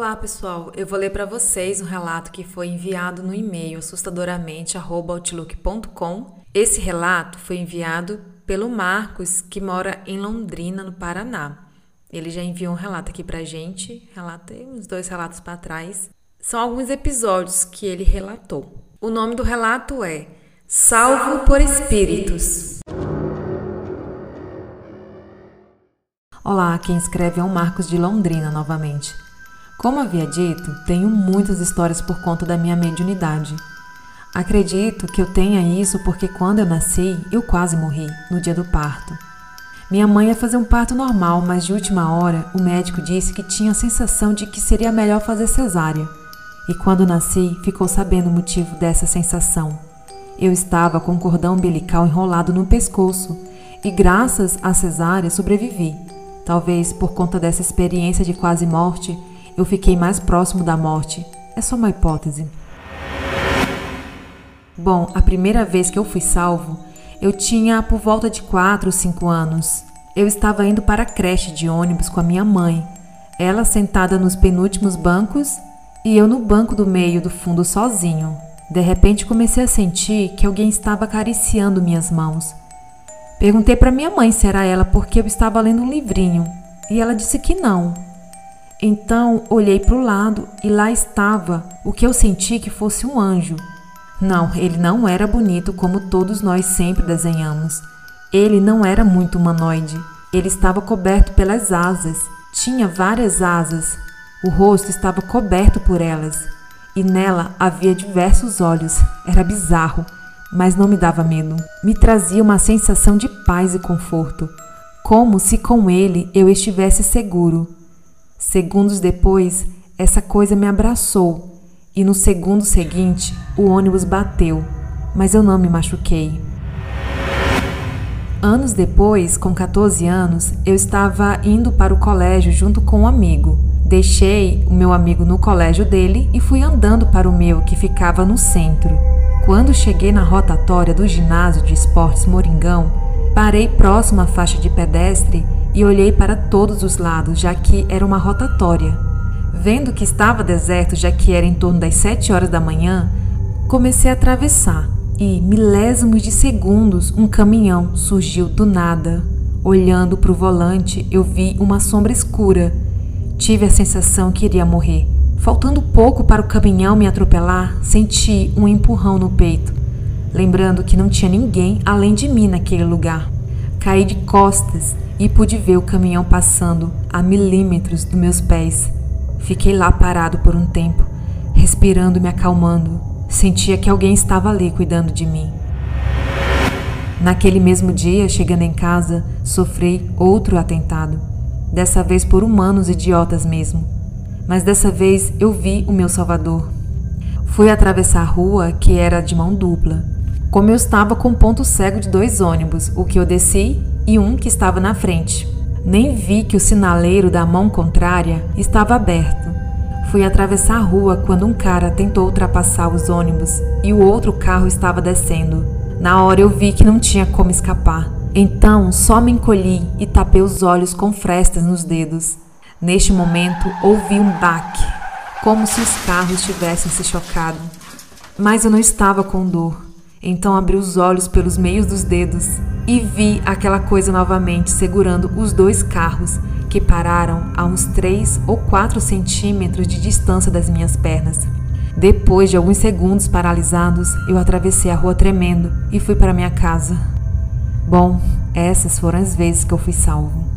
Olá, pessoal. Eu vou ler para vocês um relato que foi enviado no e-mail assustadoramente@outlook.com. Esse relato foi enviado pelo Marcos, que mora em Londrina, no Paraná. Ele já enviou um relato aqui pra gente, relatei uns dois relatos para trás. São alguns episódios que ele relatou. O nome do relato é Salvo por Espíritos. Olá, quem escreve é o Marcos de Londrina novamente. Como havia dito, tenho muitas histórias por conta da minha mediunidade. Acredito que eu tenha isso porque quando eu nasci, eu quase morri, no dia do parto. Minha mãe ia fazer um parto normal, mas de última hora o médico disse que tinha a sensação de que seria melhor fazer cesárea. E quando nasci, ficou sabendo o motivo dessa sensação. Eu estava com um cordão umbilical enrolado no pescoço e, graças à cesárea, sobrevivi. Talvez por conta dessa experiência de quase morte, eu fiquei mais próximo da morte. É só uma hipótese. Bom, a primeira vez que eu fui salvo, eu tinha por volta de 4 ou 5 anos. Eu estava indo para a creche de ônibus com a minha mãe, ela sentada nos penúltimos bancos e eu no banco do meio do fundo sozinho. De repente comecei a sentir que alguém estava acariciando minhas mãos. Perguntei para minha mãe se era ela porque eu estava lendo um livrinho e ela disse que não. Então olhei para o lado e lá estava o que eu senti que fosse um anjo. Não, ele não era bonito como todos nós sempre desenhamos. Ele não era muito humanoide. Ele estava coberto pelas asas. Tinha várias asas. O rosto estava coberto por elas. E nela havia diversos olhos. Era bizarro, mas não me dava medo. Me trazia uma sensação de paz e conforto, como se com ele eu estivesse seguro Segundos depois, essa coisa me abraçou e no segundo seguinte o ônibus bateu, mas eu não me machuquei. Anos depois, com 14 anos, eu estava indo para o colégio junto com um amigo. Deixei o meu amigo no colégio dele e fui andando para o meu, que ficava no centro. Quando cheguei na rotatória do ginásio de esportes Moringão, parei próximo à faixa de pedestre e olhei para todos os lados, já que era uma rotatória. Vendo que estava deserto, já que era em torno das sete horas da manhã, comecei a atravessar e, milésimos de segundos, um caminhão surgiu do nada. Olhando para o volante, eu vi uma sombra escura. Tive a sensação que iria morrer. Faltando pouco para o caminhão me atropelar, senti um empurrão no peito, lembrando que não tinha ninguém além de mim naquele lugar. Caí de costas e pude ver o caminhão passando a milímetros dos meus pés. Fiquei lá parado por um tempo, respirando e me acalmando. Sentia que alguém estava ali cuidando de mim. Naquele mesmo dia, chegando em casa, sofri outro atentado. Dessa vez por humanos idiotas mesmo. Mas dessa vez eu vi o meu salvador. Fui atravessar a rua que era de mão dupla. Como eu estava com ponto cego de dois ônibus, o que eu desci e um que estava na frente. Nem vi que o sinaleiro da mão contrária estava aberto. Fui atravessar a rua quando um cara tentou ultrapassar os ônibus e o outro carro estava descendo. Na hora eu vi que não tinha como escapar. Então só me encolhi e tapei os olhos com frestas nos dedos. Neste momento ouvi um baque, como se os carros tivessem se chocado. Mas eu não estava com dor. Então abri os olhos pelos meios dos dedos e vi aquela coisa novamente segurando os dois carros que pararam a uns 3 ou 4 centímetros de distância das minhas pernas. Depois de alguns segundos paralisados, eu atravessei a rua tremendo e fui para minha casa. Bom, essas foram as vezes que eu fui salvo.